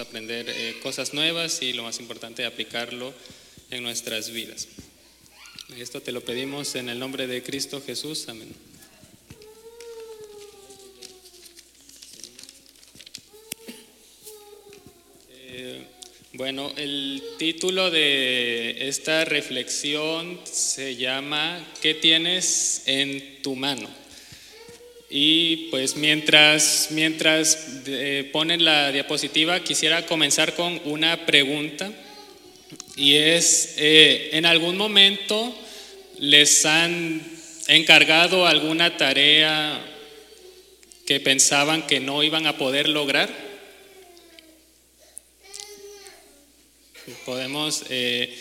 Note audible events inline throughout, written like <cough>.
aprender eh, cosas nuevas y lo más importante, aplicarlo en nuestras vidas. Esto te lo pedimos en el nombre de Cristo Jesús. Amén. Eh, bueno, el título de esta reflexión se llama ¿Qué tienes en tu mano? Y pues mientras, mientras ponen la diapositiva, quisiera comenzar con una pregunta. Y es, eh, ¿en algún momento les han encargado alguna tarea que pensaban que no iban a poder lograr? Podemos eh,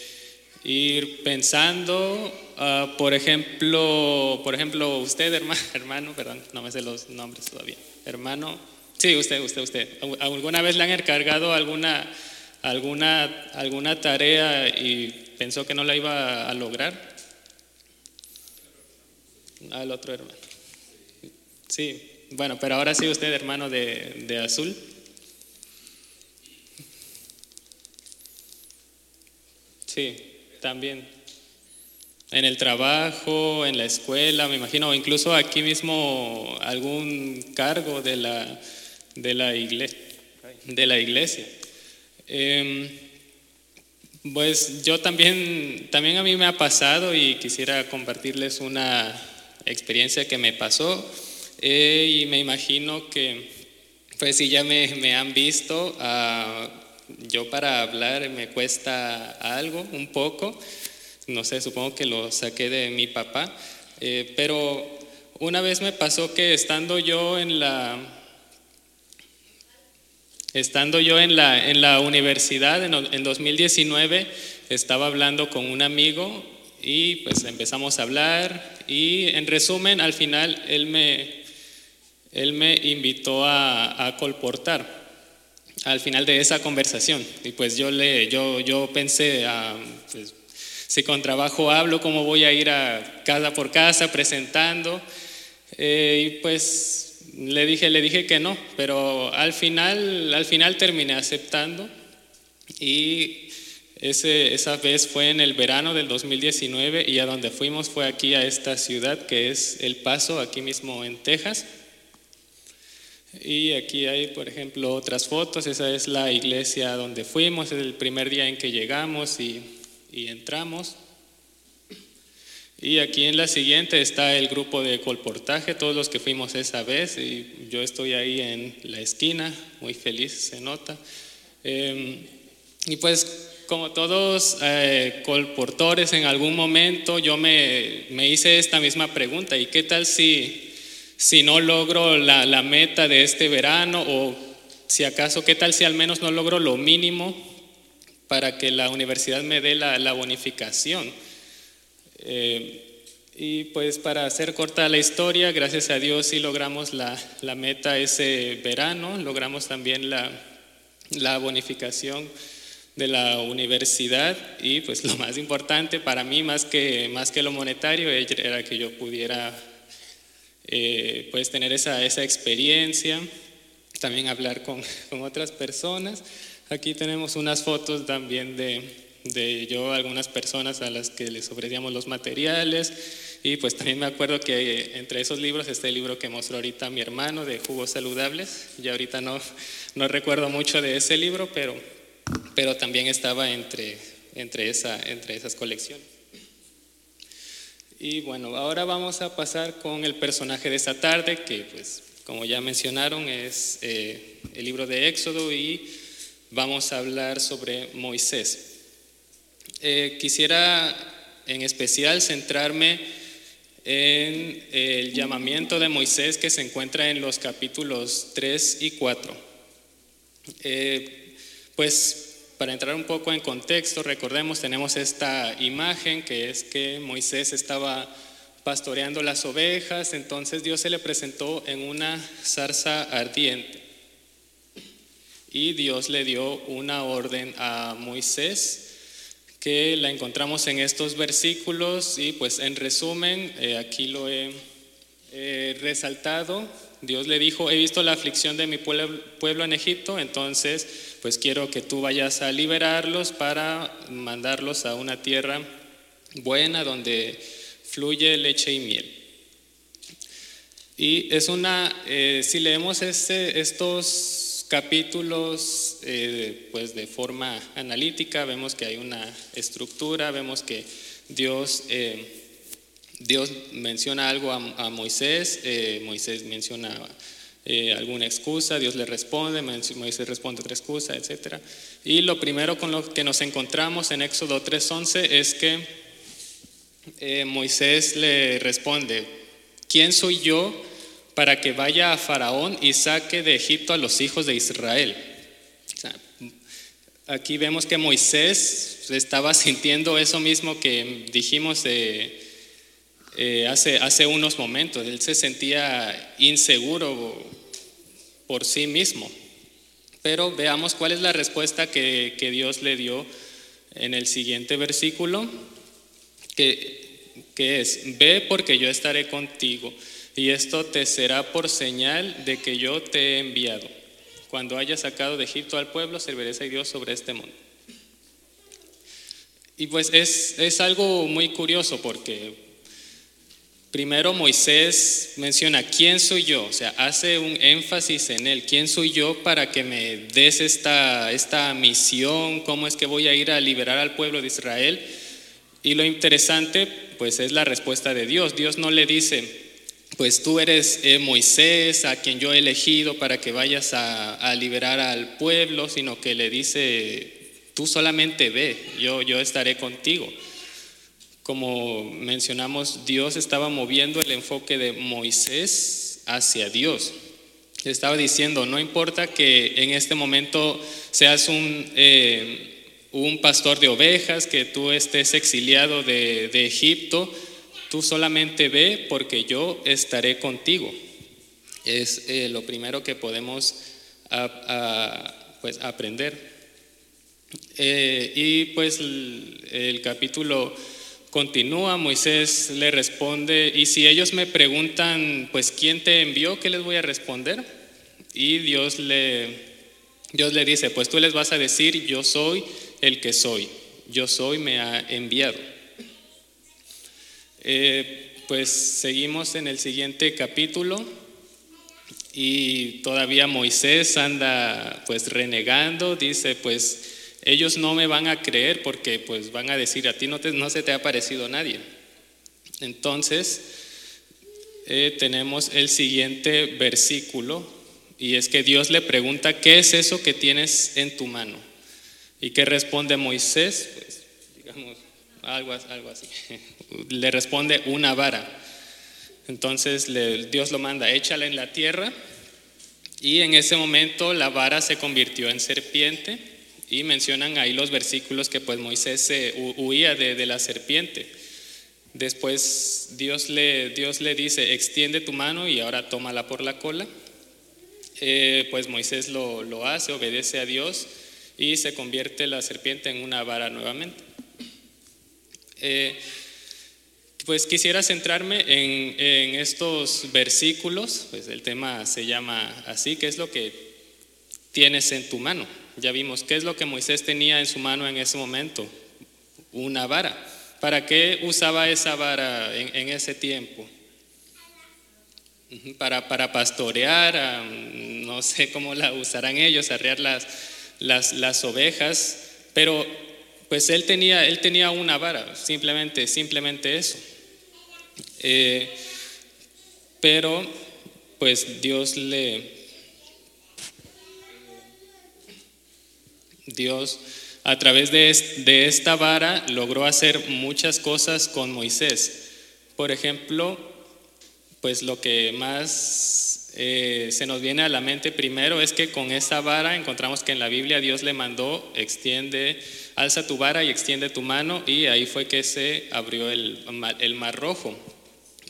ir pensando Ah, por ejemplo, por ejemplo, usted, hermano, <laughs> hermano, perdón, no me sé los nombres todavía. Hermano, sí, usted, usted, usted. ¿Alguna vez le han encargado alguna, alguna, alguna tarea y pensó que no la iba a lograr? Al otro hermano. Sí, bueno, pero ahora sí usted, hermano de, de azul. Sí, también en el trabajo, en la escuela, me imagino, o incluso aquí mismo algún cargo de la, de la, iglesia. De la iglesia. Em, pues yo también, también a mí me ha pasado y quisiera compartirles una experiencia que me pasó eh, y me imagino que, pues si ya me, me han visto, ah, yo para hablar me cuesta algo, un poco. No sé, supongo que lo saqué de mi papá, eh, pero una vez me pasó que estando yo en la, estando yo en la, en la universidad en, en 2019, estaba hablando con un amigo y pues empezamos a hablar y en resumen al final él me, él me invitó a, a colportar al final de esa conversación y pues yo le yo, yo pensé ah, pues, si con trabajo hablo, cómo voy a ir a casa por casa presentando. Eh, y pues le dije, le dije que no, pero al final, al final terminé aceptando y ese, esa vez fue en el verano del 2019 y a donde fuimos fue aquí a esta ciudad que es El Paso, aquí mismo en Texas. Y aquí hay, por ejemplo, otras fotos. Esa es la iglesia donde fuimos, es el primer día en que llegamos y y entramos. Y aquí en la siguiente está el grupo de colportaje, todos los que fuimos esa vez, y yo estoy ahí en la esquina, muy feliz, se nota. Em, y pues como todos eh, colportores en algún momento yo me, me, hice esta misma pregunta, ¿y qué tal si, si no logro la, la meta de este verano o si acaso, qué tal si al menos no logro lo mínimo para que la universidad me dé la, bonificación. Eh, y pues para hacer corta la historia, gracias a Dios sí logramos la, meta ese verano, logramos también la, la, bonificación de la universidad y pues lo más importante para mí, más que, más que lo monetario, era que yo pudiera eh, pues tener esa, esa experiencia, también hablar con, <laughs> con otras personas. Aquí tenemos unas fotos también de, de yo, algunas personas a las que les ofrecíamos los materiales. Y pues también me acuerdo que entre esos libros está el libro que mostró ahorita mi hermano de jugos saludables. Ya ahorita no, <laughs> no recuerdo mucho de ese libro, pero, pero también estaba entre, entre, esa, entre esas colecciones. Y bueno, ahora vamos a pasar con el personaje de esta tarde, que pues como ya mencionaron es eh, el libro de Éxodo y vamos a hablar sobre Moisés. Eh, quisiera en especial centrarme en el llamamiento de Moisés que se encuentra en los capítulos 3 y 4. Eh, pues para entrar un poco en contexto, recordemos, tenemos esta imagen que es que Moisés estaba pastoreando las ovejas, entonces Dios se le presentó en una zarza ardiente. Y Dios le dio una orden a Moisés que la encontramos en estos versículos y pues en resumen, eh, aquí lo he resaltado, Dios le dijo, he visto la aflicción de mi pueblo en Egipto, entonces pues quiero que tú vayas a liberarlos para mandarlos a una tierra buena donde fluye leche y miel. Y es una, eh, si leemos este, estos capítulos eh, pues de forma analítica, vemos que hay una estructura, vemos que Dios... Eh, Dios menciona algo a, Moisés, eh, Moisés menciona eh, alguna excusa, Dios le responde, Moisés responde otra excusa, etc. Y lo primero con lo que nos encontramos en Éxodo 3.11 es que eh, Moisés le responde, ¿quién soy yo para que vaya a Faraón y saque de Egipto a los hijos de Israel? aquí vemos que Moisés estaba <laughs> sintiendo eso mismo que dijimos de eh, hace, hace unos momentos. Él se sentía inseguro por sí mismo. Pero veamos cuál es la respuesta que, Dios le dio en el siguiente versículo, que, que es, ve porque yo estaré contigo y esto te será por señal de que yo te he enviado. Cuando hayas sacado de Egipto al pueblo, serviréis a Dios sobre este mundo. Y pues es, es algo muy curioso porque Primero Moisés menciona, ¿quién soy yo? O sea, hace un énfasis en él, ¿quién soy yo para que me des esta, esta misión? ¿Cómo es que voy a ir a liberar al pueblo de Israel? Y lo interesante, pues es la respuesta de Dios. Dios no le dice, pues tú eres eh, Moisés, a quien yo he elegido para que vayas a, a, liberar al pueblo, sino que le dice, tú solamente ve, yo, yo estaré contigo como mencionamos, Dios estaba moviendo el enfoque de Moisés hacia Dios. Estaba diciendo, no importa que en este momento seas un, eh, un pastor de ovejas, que tú estés exiliado de, Egipto, tú solamente ve porque yo estaré contigo. Es eh, lo primero que podemos pues, aprender. Eh, y pues el capítulo Continúa, Moisés le responde, y si ellos me preguntan, pues, ¿quién te envió? ¿Qué les voy a responder? Y Dios le, Dios le dice, pues tú les vas a decir, yo soy el que soy, yo soy, me ha enviado. Eh, pues seguimos en el siguiente capítulo y todavía Moisés anda pues renegando, dice pues ellos no me van a creer porque pues van a decir, a ti no, no se te ha parecido nadie. Entonces, eh, tenemos el siguiente versículo y es que Dios le pregunta, ¿qué es eso que tienes en tu mano? ¿Y qué responde Moisés? Pues digamos, algo, algo así. <laughs> le responde una vara. Entonces Dios lo manda, échala en la tierra y en ese momento la vara se convirtió en serpiente y mencionan ahí los versículos que pues Moisés huía de, la serpiente. Después Dios le, Dios le dice, extiende tu mano y ahora tómala por la cola. Eh, pues Moisés lo, hace, obedece a Dios y se convierte la serpiente en una vara nuevamente. Eh, pues quisiera centrarme en, en, estos versículos, pues el tema se llama así, ¿qué es lo que tienes en tu mano? Ya vimos qué es lo que Moisés tenía en su mano en ese momento. Una vara. ¿Para qué usaba esa vara en, ese tiempo? Para, para pastorear, no sé cómo la usarán ellos, arrear las, las, las ovejas, pero pues él tenía, él tenía una vara, simplemente, simplemente eso. Eh, pero pues Dios le, Dios a través de, esta vara logró hacer muchas cosas con Moisés. Por ejemplo, pues lo que más eh, se nos viene a la mente primero es que con esa vara encontramos que en la Biblia Dios le mandó, extiende, alza tu vara y extiende tu mano y ahí fue que se abrió el, mar rojo.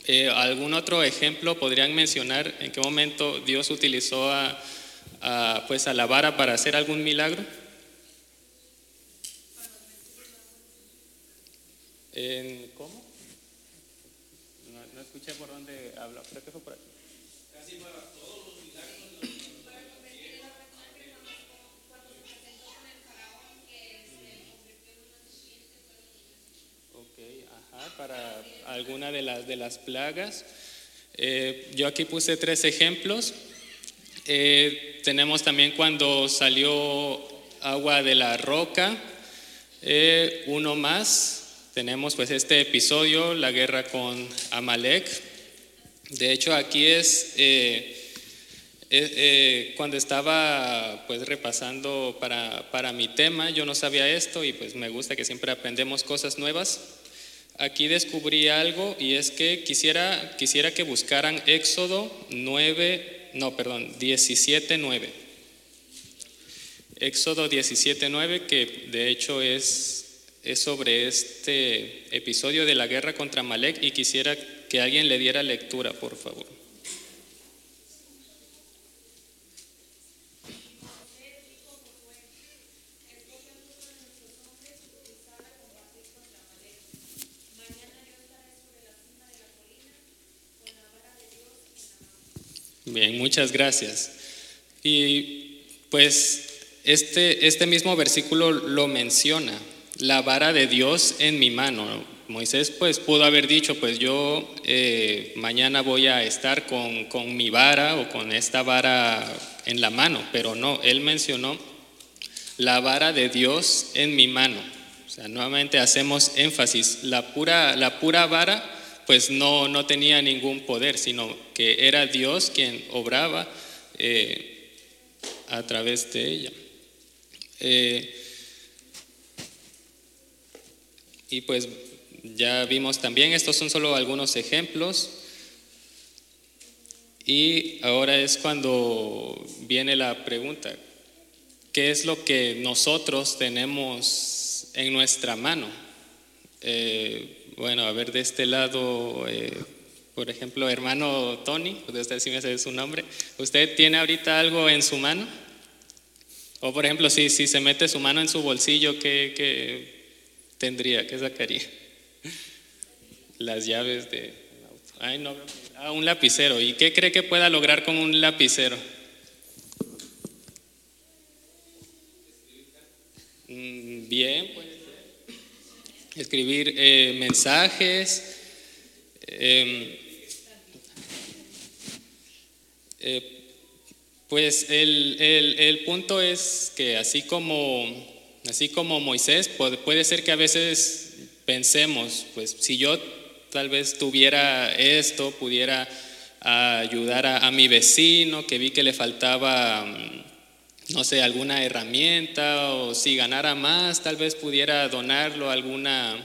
Eh, ¿Algún otro ejemplo podrían mencionar en qué momento Dios utilizó a, pues a la vara para hacer algún milagro? ¿Cómo? No, escuché por dónde habló, creo que fue por aquí. para alguna de las, de las plagas. Eh, yo aquí puse tres ejemplos. Eh, tenemos también cuando salió agua de la roca, eh, uno más. Tenemos pues este episodio, la guerra con Amalek. De hecho aquí es cuando estaba pues repasando para, para mi tema, yo no sabía esto y pues me gusta que siempre aprendemos cosas nuevas. Aquí descubrí algo y es que quisiera, quisiera que buscaran Éxodo 9, no, perdón, 17, 9. Éxodo 17, 9, que de hecho es, es sobre este episodio de la guerra contra Malek y quisiera que alguien le diera lectura, por favor. Bien, muchas gracias. Y pues este, este mismo versículo lo menciona, la vara de Dios en mi mano. Moisés pues pudo haber dicho, pues yo eh, mañana voy a estar con, con mi vara o con esta vara en la mano, pero no, él mencionó la vara de Dios en mi mano. O sea, nuevamente hacemos énfasis, la pura, la pura vara pues no, no tenía ningún poder, sino que era Dios quien obraba eh, a través de ella. Eh, y pues ya vimos también, estos son solo algunos ejemplos. Y ahora es cuando viene la pregunta, ¿qué es lo que nosotros tenemos en nuestra mano? Eh, bueno, a ver, de este lado, eh, por ejemplo, hermano Tony, usted sí me hace su nombre. ¿Usted tiene ahorita algo en su mano? O por ejemplo, si, si se mete su mano en su bolsillo, ¿qué, qué tendría? ¿Qué sacaría? <laughs> Las llaves de. Ay, no, ah, un lapicero. ¿Y qué cree que pueda lograr con un lapicero? Mm, bien, pues escribir eh, mensajes. Em, eh, pues el, el, punto es que así como, así como Moisés, puede, ser que a veces pensemos, pues si yo tal vez tuviera esto, pudiera ayudar a, mi vecino que vi que le faltaba no sé, alguna herramienta o si ganara más, tal vez pudiera donarlo a alguna,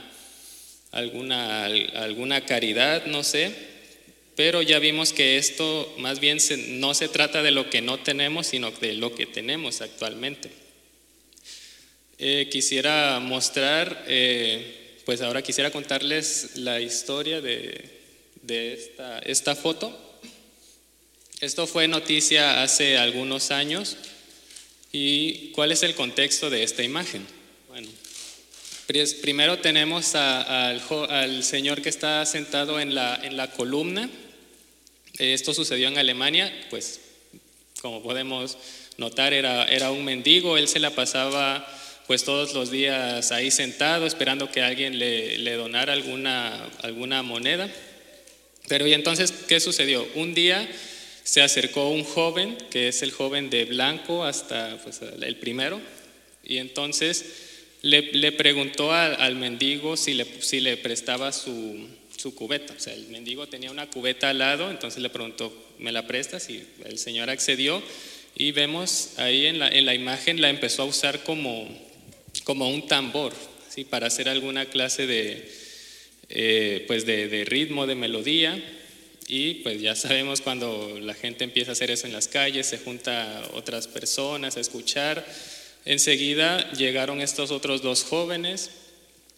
alguna, alguna caridad, no sé. Pero ya vimos que esto más bien no se trata de lo que no tenemos, sino de lo que tenemos actualmente. Eh, quisiera mostrar, eh, pues ahora quisiera contarles la historia de, de esta, esta foto. Esto fue noticia hace algunos años. ¿Y cuál es el contexto de esta imagen? Bueno, primero tenemos al, señor que está sentado en la, en la columna. Esto sucedió en Alemania, pues como podemos notar era, era un mendigo, él se la pasaba pues todos los días ahí sentado esperando que alguien le, le donara alguna, alguna moneda. Pero y entonces, ¿qué sucedió? Un día se acercó un joven, que es el joven de blanco hasta pues, el primero, y entonces le, preguntó al, mendigo si le, si le prestaba su, su, cubeta. O sea, el mendigo tenía una cubeta al lado, entonces le preguntó, ¿me la prestas? Y el señor accedió. Y vemos ahí en la, en la imagen, la empezó a usar como, como un tambor, ¿sí? para hacer alguna clase de, eh, pues de, de ritmo, de melodía. Y pues ya sabemos cuando la gente empieza a hacer eso en las calles, se junta otras personas a escuchar. Enseguida llegaron estos otros dos jóvenes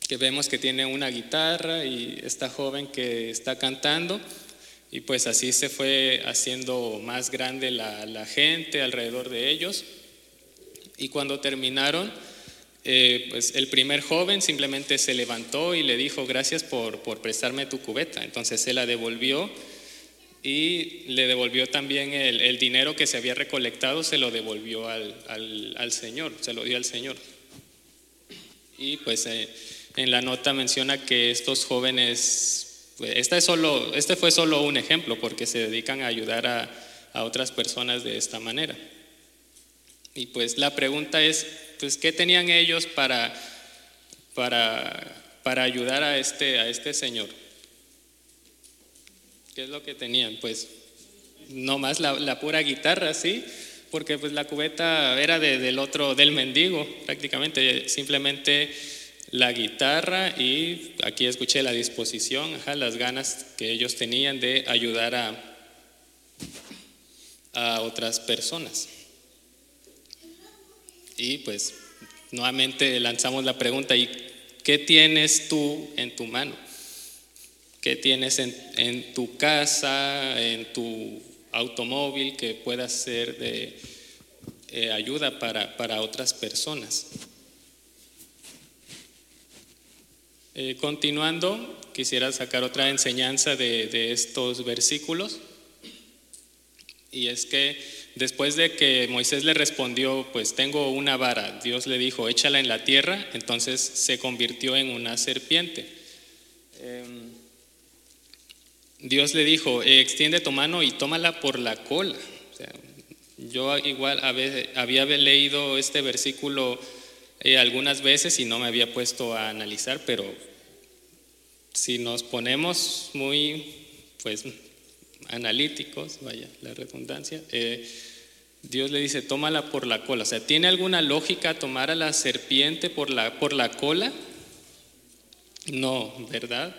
que vemos que tienen una guitarra y esta joven que está cantando. Y pues así se fue haciendo más grande la, gente alrededor de ellos. Y cuando terminaron, eh, pues el primer joven simplemente se levantó y le dijo, gracias por, por prestarme tu cubeta. Entonces él la devolvió y le devolvió también el, dinero que se había recolectado, se lo devolvió al, al, Señor, se lo dio al Señor. Y pues eh, en la nota menciona que estos jóvenes, pues, este, es solo, este fue solo un ejemplo porque se dedican a ayudar a, a otras personas de esta manera. Y pues la pregunta es, pues, ¿qué tenían ellos para, para, para ayudar a este, a este señor? ¿Qué es lo que tenían? Pues no más la, pura guitarra, ¿sí? Porque pues la cubeta era del otro, del mendigo prácticamente, simplemente la guitarra y aquí escuché la disposición, las ganas que ellos tenían de ayudar a, a otras personas. Y pues nuevamente lanzamos la pregunta, ¿y qué tienes tú en tu mano? ¿Qué tienes en, tu casa, en tu automóvil que pueda ser de eh, ayuda para, otras personas? Eh, continuando, quisiera sacar otra enseñanza de, estos versículos, y es que después de que Moisés le respondió, pues tengo una vara, Dios le dijo, échala en la tierra, entonces se convirtió en una serpiente. Em, Dios le dijo, eh, extiende tu mano y tómala por la cola. yo igual había, leído este versículo eh, algunas veces y no me había puesto a analizar, pero si nos ponemos muy, pues, analíticos, vaya, la redundancia, eh, Dios le dice, tómala por la cola. O sea, ¿tiene alguna lógica tomar a la serpiente por la, por la cola? No, ¿verdad?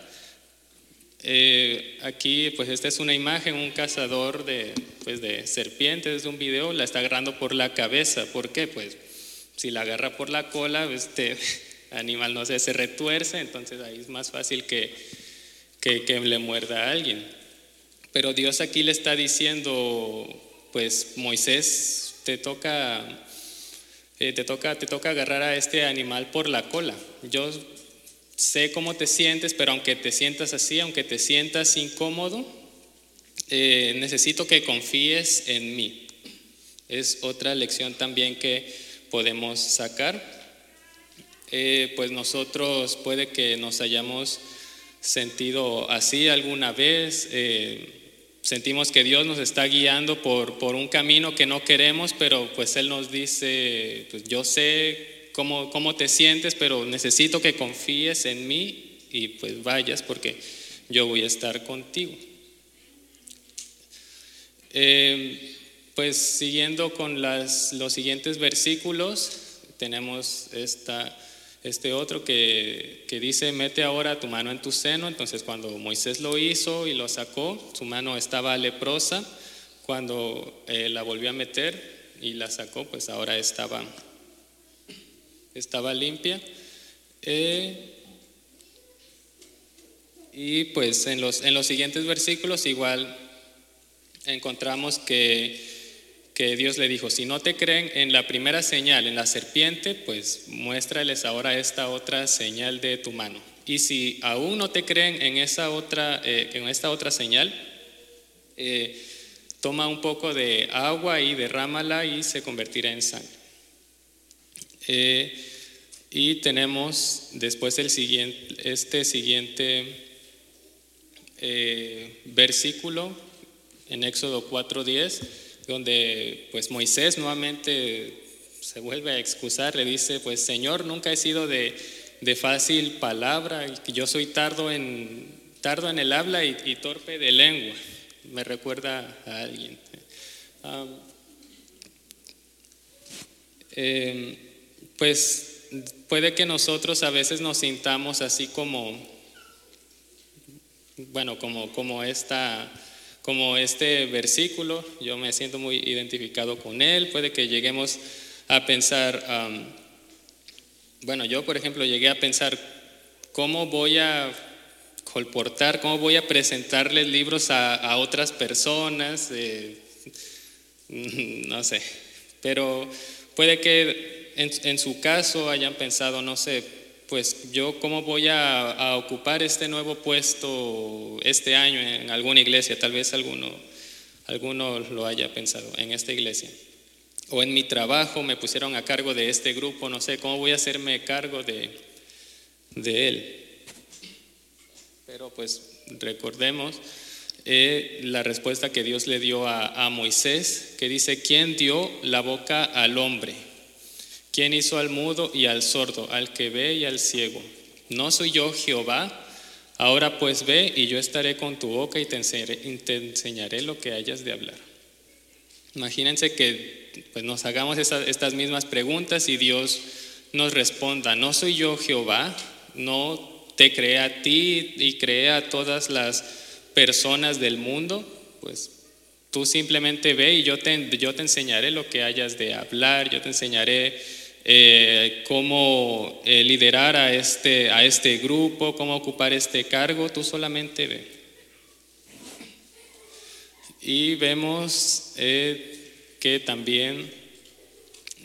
Eh, aquí, pues esta es una imagen, un cazador de, pues, de serpientes de un video, la está agarrando por la cabeza. ¿Por qué? Pues si la agarra por la cola, este <laughs> animal no sé, se retuerce, entonces ahí es más fácil que, que, le muerda a alguien. Pero Dios aquí le está diciendo, pues Moisés, te toca, eh, te toca, te toca agarrar a este animal por la cola. Yo sé cómo te sientes, pero aunque te sientas así, aunque te sientas incómodo, eh, necesito que confíes en mí. Es otra lección también que podemos sacar. Eh, pues nosotros puede que nos hayamos sentido así alguna vez, sentimos que Dios nos está guiando por, por un camino que no queremos, pero pues Él nos dice, pues yo sé cómo, te sientes, pero necesito que confíes en mí y pues vayas porque yo voy a estar contigo. Em, pues siguiendo con las, los siguientes versículos, tenemos esta, este otro que, que, dice, mete ahora tu mano en tu seno. Entonces cuando Moisés lo hizo y lo sacó, su mano estaba leprosa. Cuando eh, la volvió a meter y la sacó, pues ahora estaba estaba limpia. Eh, y pues en los, en los siguientes versículos igual encontramos que, que, Dios le dijo, si no te creen en la primera señal, en la serpiente, pues muéstrales ahora esta otra señal de tu mano. Y si aún no te creen en, esa otra, eh, en esta otra señal, eh, toma un poco de agua y derrámala y se convertirá en sangre. Eh, y tenemos después el siguiente, este siguiente versículo en Éxodo 4:10, donde pues Moisés nuevamente se vuelve a excusar, le dice, pues Señor, nunca he sido de, fácil palabra, yo soy tardo en, tardo en el habla y, torpe de lengua. Me recuerda a alguien. Em, pues puede que nosotros a veces nos sintamos así como, bueno, como, como, esta, como este versículo, yo me siento muy identificado con él, puede que lleguemos a pensar, bueno, yo por ejemplo llegué a pensar, ¿cómo voy a colportar, cómo voy a presentarles libros a, otras personas? <laughs> no sé, pero puede que en, su caso hayan pensado, no sé, pues yo cómo voy a, ocupar este nuevo puesto este año en alguna iglesia, tal vez alguno, alguno lo haya pensado en esta iglesia. O en mi trabajo me pusieron a cargo de este grupo, no sé, ¿cómo voy a hacerme cargo de, de él? Pero pues recordemos eh, la respuesta que Dios le dio a, a Moisés, que dice, ¿quién dio la boca al hombre? ¿Quién hizo al mudo y al sordo, al que ve y al ciego? ¿No soy yo Jehová? Ahora pues ve y yo estaré con tu boca y te enseñaré, lo que hayas de hablar. Imagínense que pues, nos hagamos estas mismas preguntas y Dios nos responda, ¿no soy yo Jehová? ¿No te creé a ti y creé a todas las personas del mundo? Pues tú simplemente ve y yo te, yo te enseñaré lo que hayas de hablar, yo te enseñaré eh, cómo eh, liderar a este, a este grupo, cómo ocupar este cargo, tú solamente ve. Y vemos eh, que también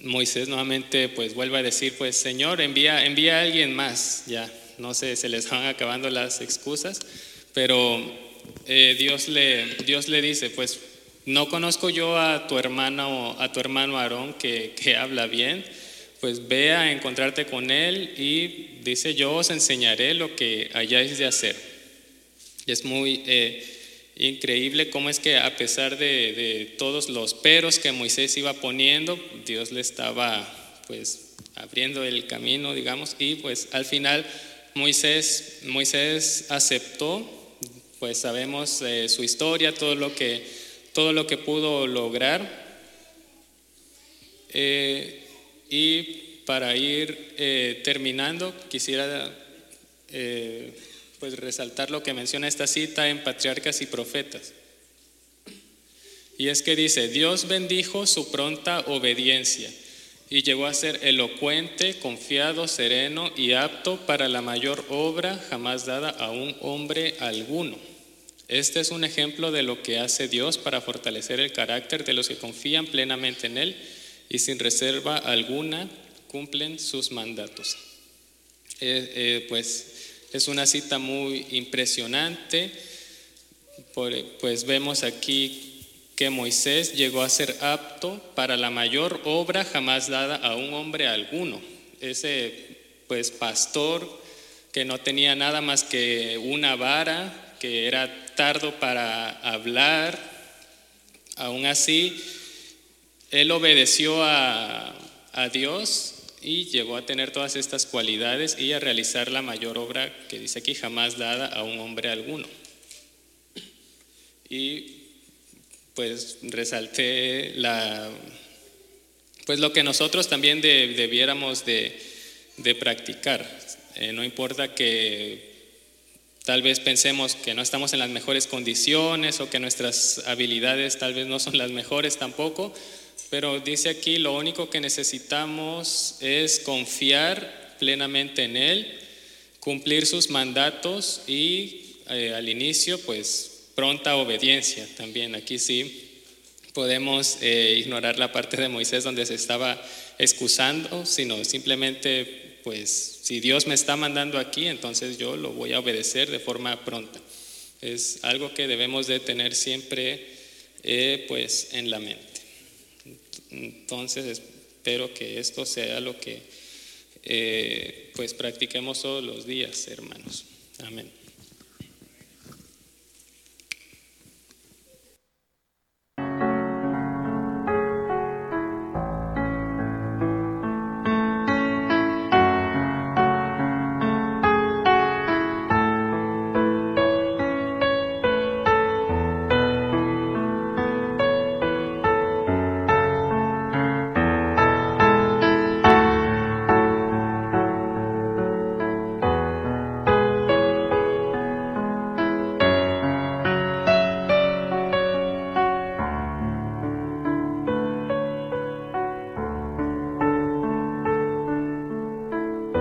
Moisés nuevamente pues vuelve a decir, pues Señor, envía, envía a alguien más, ya, no sé, se les van acabando las excusas, pero Dios, le, Dios le dice, pues no conozco yo a tu hermano, a tu hermano Aarón que, que habla bien, pues ve a encontrarte con Él y dice, yo os enseñaré lo que hayáis de hacer. Y es muy eh, increíble cómo es que a pesar de, todos los peros que Moisés iba poniendo, Dios le estaba pues abriendo el camino, digamos, y pues al final Moisés, Moisés aceptó, pues sabemos eh, su historia, todo lo que, todo lo que pudo lograr. Eh, y para ir eh, terminando, quisiera eh, pues resaltar lo que menciona esta cita en Patriarcas y Profetas. Y es que dice, Dios bendijo su pronta obediencia y llegó a ser elocuente, confiado, sereno y apto para la mayor obra jamás dada a un hombre alguno. Este es un ejemplo de lo que hace Dios para fortalecer el carácter de los que confían plenamente en Él y sin reserva alguna cumplen sus mandatos. Eh, eh, pues es una cita muy impresionante, pues vemos aquí que Moisés llegó a ser apto para la mayor obra jamás dada a un hombre alguno. Ese pues pastor que no tenía nada más que una vara, que era tardo para hablar, aún así él obedeció a, Dios y llegó a tener todas estas cualidades y a realizar la mayor obra que dice aquí jamás dada a un hombre alguno. Y pues resalté la, pues lo que nosotros también debiéramos de, practicar. Eh, no importa que tal vez pensemos que no estamos en las mejores condiciones o que nuestras habilidades tal vez no son las mejores tampoco, pero dice aquí, lo único que necesitamos es confiar plenamente en Él, cumplir sus mandatos y eh, al inicio, pues pronta obediencia también. Aquí sí podemos eh, ignorar la parte de Moisés donde se estaba excusando, sino simplemente, pues si Dios me está mandando aquí, entonces yo lo voy a obedecer de forma pronta. Es algo que debemos de tener siempre eh, pues en la mente. Entonces espero que esto sea lo que eh, pues practiquemos todos los días, hermanos. Amén.